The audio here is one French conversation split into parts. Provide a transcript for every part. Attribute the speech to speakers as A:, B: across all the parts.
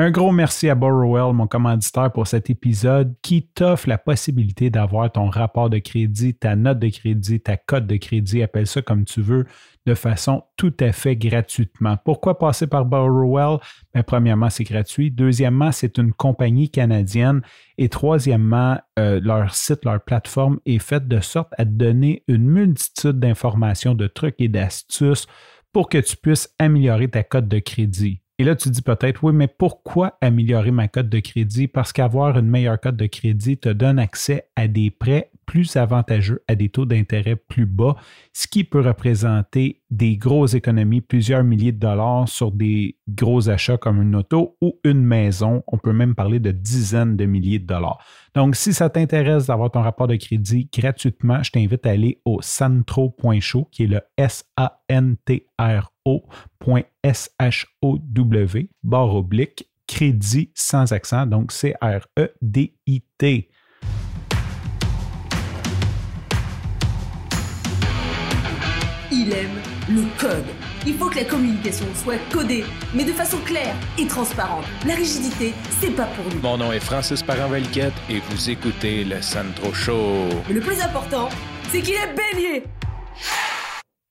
A: Un gros merci à Borrowell, mon commanditaire, pour cet épisode qui t'offre la possibilité d'avoir ton rapport de crédit, ta note de crédit, ta cote de crédit, appelle ça comme tu veux, de façon tout à fait gratuitement. Pourquoi passer par Borrowell? Ben, premièrement, c'est gratuit. Deuxièmement, c'est une compagnie canadienne. Et troisièmement, euh, leur site, leur plateforme est faite de sorte à te donner une multitude d'informations, de trucs et d'astuces pour que tu puisses améliorer ta cote de crédit. Et là, tu dis peut-être, oui, mais pourquoi améliorer ma cote de crédit? Parce qu'avoir une meilleure cote de crédit te donne accès à des prêts plus avantageux, à des taux d'intérêt plus bas, ce qui peut représenter des grosses économies, plusieurs milliers de dollars sur des gros achats comme une auto ou une maison. On peut même parler de dizaines de milliers de dollars. Donc, si ça t'intéresse d'avoir ton rapport de crédit gratuitement, je t'invite à aller au santro.show, qui est le S-A-N-T-R o.show barre oblique crédit sans accent, donc C-R-E-D-I-T.
B: Il aime le code. Il faut que la communication soit codée, mais de façon claire et transparente. La rigidité, c'est pas pour nous.
C: Mon nom est Francis parent et vous écoutez le Sandro Show.
B: Mais le plus important, c'est qu'il est bélier.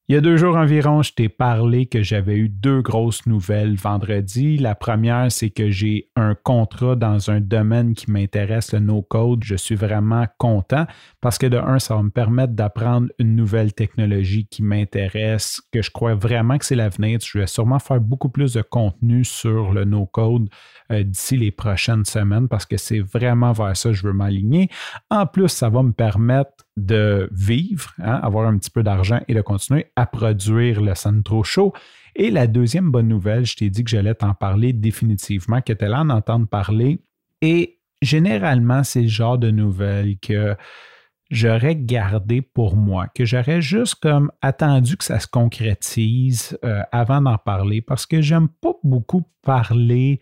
A: Il y a deux jours environ, je t'ai parlé que j'avais eu deux grosses nouvelles vendredi. La première, c'est que j'ai un contrat dans un domaine qui m'intéresse, le no-code. Je suis vraiment content parce que de un, ça va me permettre d'apprendre une nouvelle technologie qui m'intéresse, que je crois vraiment que c'est l'avenir. Je vais sûrement faire beaucoup plus de contenu sur le no-code euh, d'ici les prochaines semaines parce que c'est vraiment vers ça que je veux m'aligner. En plus, ça va me permettre de vivre, hein, avoir un petit peu d'argent et de continuer à produire le Centro Show. Et la deuxième bonne nouvelle, je t'ai dit que j'allais t'en parler définitivement, que tu allais en entendre parler. Et généralement, c'est le genre de nouvelles que j'aurais gardé pour moi, que j'aurais juste comme attendu que ça se concrétise euh, avant d'en parler, parce que j'aime pas beaucoup parler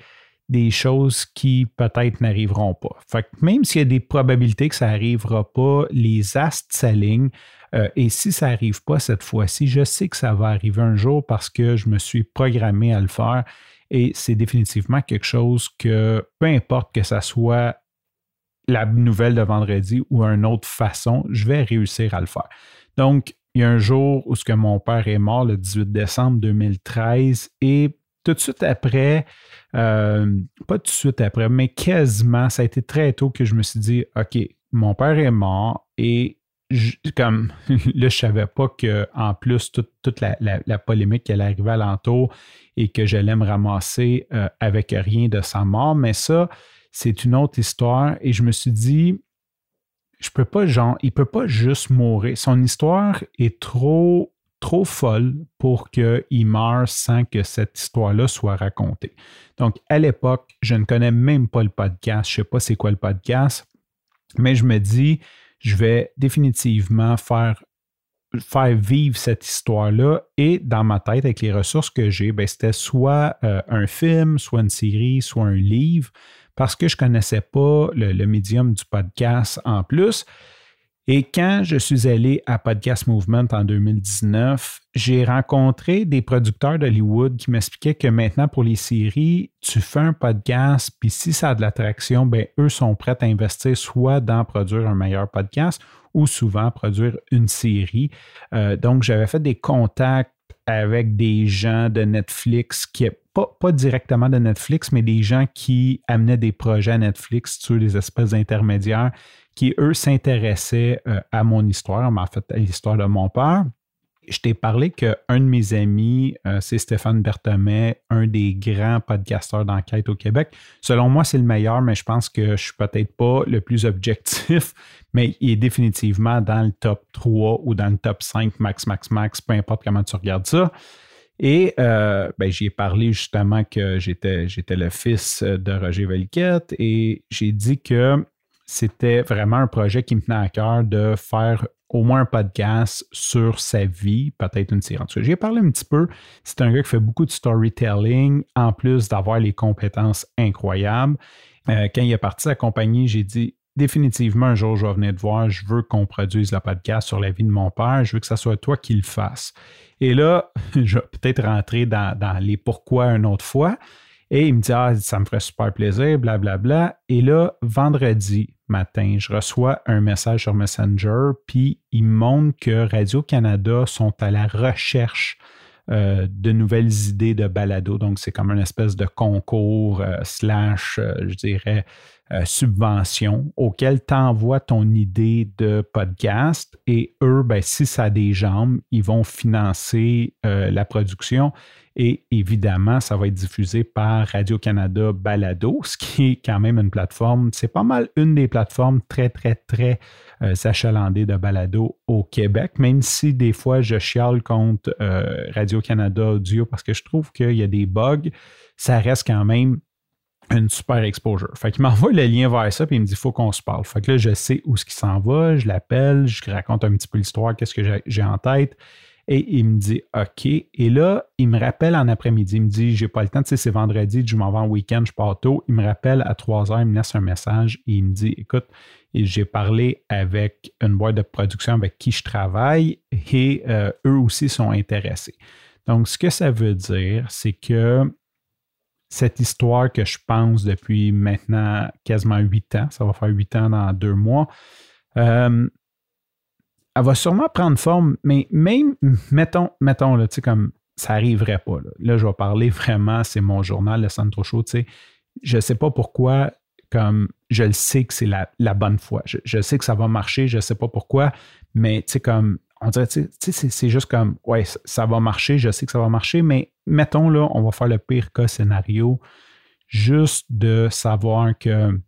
A: des choses qui peut-être n'arriveront pas. Fait que même s'il y a des probabilités que ça n'arrivera pas, les astres s'alignent. Euh, et si ça n'arrive pas cette fois-ci, je sais que ça va arriver un jour parce que je me suis programmé à le faire. Et c'est définitivement quelque chose que, peu importe que ça soit la nouvelle de vendredi ou une autre façon, je vais réussir à le faire. Donc, il y a un jour où ce que mon père est mort, le 18 décembre 2013, et tout de suite après, euh, pas tout de suite après, mais quasiment, ça a été très tôt que je me suis dit, OK, mon père est mort et comme là, je savais pas qu'en plus, toute, la, polémique qui allait arriver alentour et que j'allais me ramasser euh, avec rien de sa mort, mais ça, c'est une autre histoire. Et je me suis dit, je peux pas, genre, il peut pas juste mourir. Son histoire est trop trop folle pour qu'il meure sans que cette histoire-là soit racontée. Donc, à l'époque, je ne connais même pas le podcast, je ne sais pas c'est quoi le podcast, mais je me dis, je vais définitivement faire, vivre cette histoire-là et dans ma tête, avec les ressources que j'ai, ben, c'était soit euh, un film, soit une série, soit un livre, parce que je ne connaissais pas le médium du podcast en plus. Et quand je suis allé à Podcast Movement en 2019, j'ai rencontré des producteurs d'Hollywood qui m'expliquaient que maintenant pour les séries, tu fais un podcast, puis si ça a de l'attraction, ben eux sont prêts à investir soit dans produire un meilleur podcast ou souvent produire une série. Euh, donc j'avais fait des contacts avec des gens de Netflix qui pas, pas directement de Netflix, mais des gens qui amenaient des projets à Netflix sur des espèces d'intermédiaires qui, eux, s'intéressaient euh, à mon histoire, en fait, à l'histoire de mon père. Je t'ai parlé qu'un de mes amis, euh, c'est Stéphane Berthomé, un des grands podcasteurs d'enquête au Québec. Selon moi, c'est le meilleur, mais je pense que je ne suis peut-être pas le plus objectif, mais il est définitivement dans le top 3 ou dans le top 5 max, max, max, peu importe comment tu regardes ça. Et euh, ben, j'ai parlé justement que j'étais, j'étais le fils de Roger Valiquette et j'ai dit que c'était vraiment un projet qui me tenait à cœur de faire au moins un podcast sur sa vie, peut-être une série. J'ai parlé un petit peu. C'est un gars qui fait beaucoup de storytelling, en plus d'avoir les compétences incroyables. Euh, quand il est parti sa compagnie, j'ai dit définitivement un jour, je vais venir te voir. Je veux qu'on produise le podcast sur la vie de mon père. Je veux que ce soit toi qui le fasses. Et là, je vais peut-être rentrer dans les pourquoi une autre fois. Et il me dit Ah, ça me ferait super plaisir, blablabla. Bla, bla. Et là, vendredi matin, je reçois un message sur Messenger, puis il montre que Radio-Canada sont à la recherche euh, de nouvelles idées de balado. Donc, c'est comme une espèce de concours euh, slash, euh, je dirais, subvention auquel tu envoies ton idée de podcast. Et eux, ben, si ça a des jambes, ils vont financer la production. Et évidemment, ça va être diffusé par Radio-Canada Balado, ce qui est quand même une plateforme, c'est pas mal une des plateformes très, très, très euh, achalandées de balado au Québec, même si des fois je chiale contre euh, Radio-Canada Audio parce que je trouve qu'il y a des bugs, ça reste quand même une super exposure. Fait qu'il m'envoie le lien vers ça, puis il me dit faut qu'on se parle. Fait que là, je sais où ce qui s'en va, je l'appelle, je raconte un petit peu l'histoire, qu'est-ce que j'ai en tête. Et il me dit OK. Et là, il me rappelle en après-midi. Il me dit J'ai pas le temps, tu sais, c'est vendredi, je m'en vais en week-end, je pars tôt. Il me rappelle à 3 heures, il me laisse un message et il me dit Écoute, j'ai parlé avec une boîte de production avec qui je travaille et euh, eux aussi sont intéressés. Donc, ce que ça veut dire, c'est que cette histoire que je pense depuis maintenant quasiment huit ans, ça va faire huit ans dans deux mois, euh, elle va sûrement prendre forme, mais même, mettons, mettons, tu sais, comme ça n'arriverait pas. Là. je vais parler vraiment, c'est mon journal, le Centre Chaud, tu sais. Je ne sais pas pourquoi, comme je le sais que c'est la, bonne foi. Je, sais que ça va marcher, je ne sais pas pourquoi, mais tu sais, comme, on dirait, tu sais, c'est juste comme, ouais, ça va marcher, je sais que ça va marcher, mais mettons, là, on va faire le pire cas scénario, juste de savoir que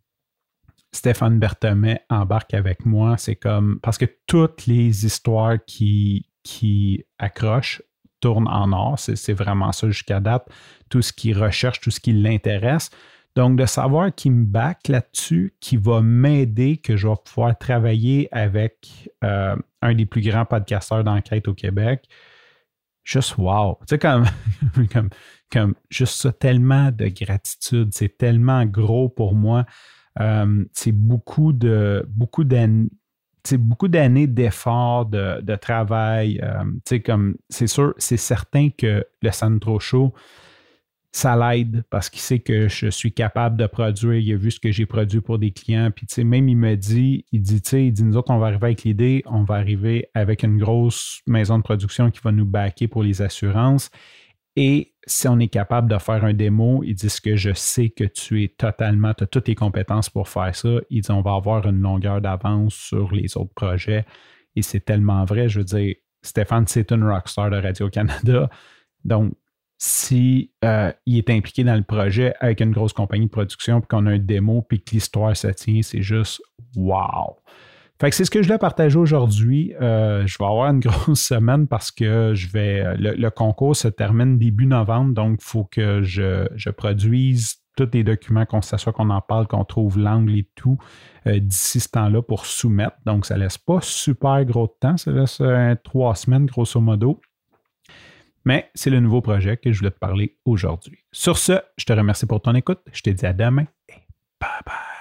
A: Stéphane Berthemet embarque avec moi, c'est comme parce que toutes les histoires qui, qui accrochent tournent en or, c'est vraiment ça jusqu'à date, tout ce qui recherche, tout ce qui l'intéresse. Donc, de savoir qui me back là-dessus, qui va m'aider, que je vais pouvoir travailler avec euh, un des plus grands podcasteurs d'enquête au Québec, juste wow. Tu sais, comme, comme, comme juste ça, tellement de gratitude, c'est tellement gros pour moi. Euh, c'est beaucoup de beaucoup d'années beaucoup d'années d'efforts, de, travail. Euh, comme c'est sûr, c'est certain que le Sandro Show, ça l'aide parce qu'il sait que je suis capable de produire. Il a vu ce que j'ai produit pour des clients. Puis, même il me dit, il dit, tu sais, il dit, nous autres, on va arriver avec l'idée, on va arriver avec une grosse maison de production qui va nous backer pour les assurances. Et si on est capable de faire un démo, ils disent que je sais que tu es totalement, tu as toutes tes compétences pour faire ça. Ils disent on va avoir une longueur d'avance sur les autres projets. Et c'est tellement vrai. Je veux dire, Stéphane, c'est une rockstar de Radio-Canada. Donc, si euh, est impliqué dans le projet avec une grosse compagnie de production, puis qu'on a un démo, puis que l'histoire se tient, c'est juste wow. Fait que c'est ce que je voulais partager aujourd'hui. Euh, je vais avoir une grosse semaine parce que je vais. Le, concours se termine début novembre, donc il faut que je, produise tous les documents, qu'on s'assoit qu'on en parle, qu'on trouve l'angle et tout euh, d'ici ce temps-là pour soumettre. Donc, ça laisse pas super gros de temps, ça laisse trois semaines grosso modo. Mais c'est le nouveau projet que je voulais te parler aujourd'hui. Sur ce, je te remercie pour ton écoute. Je te dis à demain et bye bye.